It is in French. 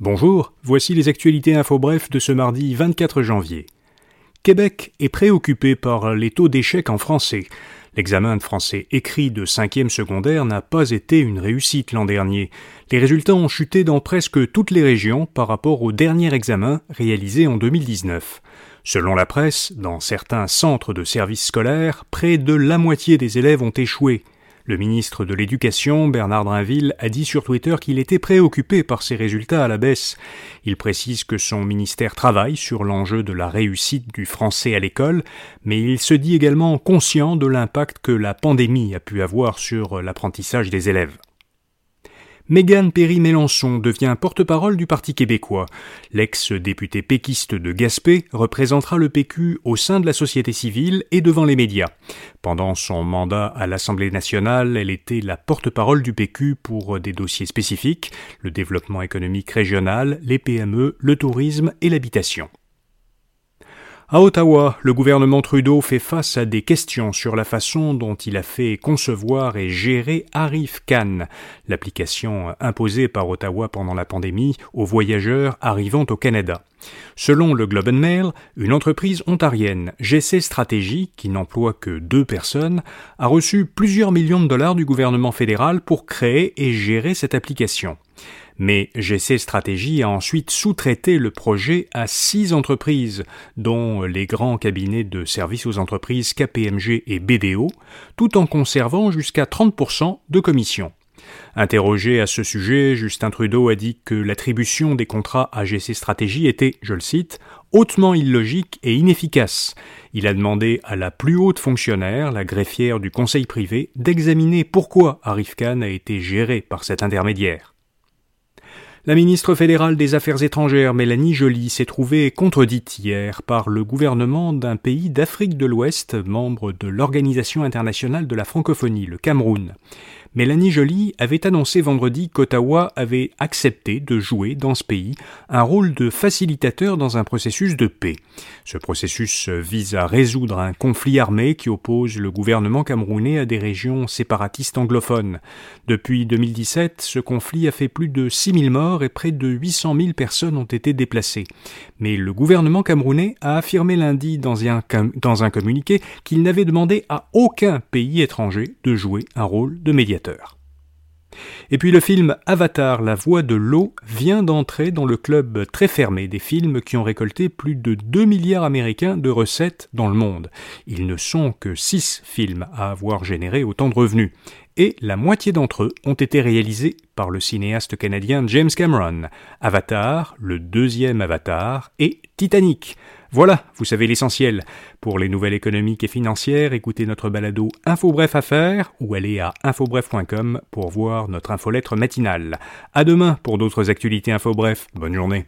Bonjour, voici les actualités info bref de ce mardi 24 janvier. Québec est préoccupé par les taux d'échec en français. L'examen de français écrit de cinquième secondaire n'a pas été une réussite l'an dernier. Les résultats ont chuté dans presque toutes les régions par rapport au dernier examen réalisé en 2019. Selon la presse, dans certains centres de services scolaires, près de la moitié des élèves ont échoué. Le ministre de l'Éducation, Bernard Drinville, a dit sur Twitter qu'il était préoccupé par ces résultats à la baisse. Il précise que son ministère travaille sur l'enjeu de la réussite du français à l'école, mais il se dit également conscient de l'impact que la pandémie a pu avoir sur l'apprentissage des élèves. Mégane Perry-Mélenchon devient porte-parole du Parti québécois. L'ex-député péquiste de Gaspé représentera le PQ au sein de la société civile et devant les médias. Pendant son mandat à l'Assemblée nationale, elle était la porte-parole du PQ pour des dossiers spécifiques, le développement économique régional, les PME, le tourisme et l'habitation. À Ottawa, le gouvernement Trudeau fait face à des questions sur la façon dont il a fait concevoir et gérer Arif Khan, l'application imposée par Ottawa pendant la pandémie aux voyageurs arrivant au Canada. Selon le Globe and Mail, une entreprise ontarienne, GC Stratégie, qui n'emploie que deux personnes, a reçu plusieurs millions de dollars du gouvernement fédéral pour créer et gérer cette application. Mais GC Stratégie a ensuite sous-traité le projet à six entreprises, dont les grands cabinets de services aux entreprises KPMG et BDO, tout en conservant jusqu'à 30% de commission. Interrogé à ce sujet, Justin Trudeau a dit que l'attribution des contrats à GC Stratégie était, je le cite, hautement illogique et inefficace. Il a demandé à la plus haute fonctionnaire, la greffière du conseil privé, d'examiner pourquoi Arif Khan a été géré par cet intermédiaire. La ministre fédérale des Affaires étrangères, Mélanie Joly, s'est trouvée contredite hier par le gouvernement d'un pays d'Afrique de l'Ouest, membre de l'Organisation internationale de la francophonie, le Cameroun. Mélanie Joly avait annoncé vendredi qu'Ottawa avait accepté de jouer dans ce pays un rôle de facilitateur dans un processus de paix. Ce processus vise à résoudre un conflit armé qui oppose le gouvernement camerounais à des régions séparatistes anglophones. Depuis 2017, ce conflit a fait plus de 6000 morts et près de 800 000 personnes ont été déplacées. Mais le gouvernement camerounais a affirmé lundi dans un, dans un communiqué qu'il n'avait demandé à aucun pays étranger de jouer un rôle de médiateur. Et puis le film Avatar, la voix de l'eau, vient d'entrer dans le club très fermé des films qui ont récolté plus de 2 milliards américains de recettes dans le monde. Ils ne sont que 6 films à avoir généré autant de revenus. Et la moitié d'entre eux ont été réalisés par le cinéaste canadien James Cameron. Avatar, le deuxième Avatar et Titanic. Voilà, vous savez l'essentiel. Pour les nouvelles économiques et financières, écoutez notre balado InfoBref Affaires ou allez à infobref.com pour voir notre infolettre matinale. À demain pour d'autres actualités InfoBref. Bonne journée.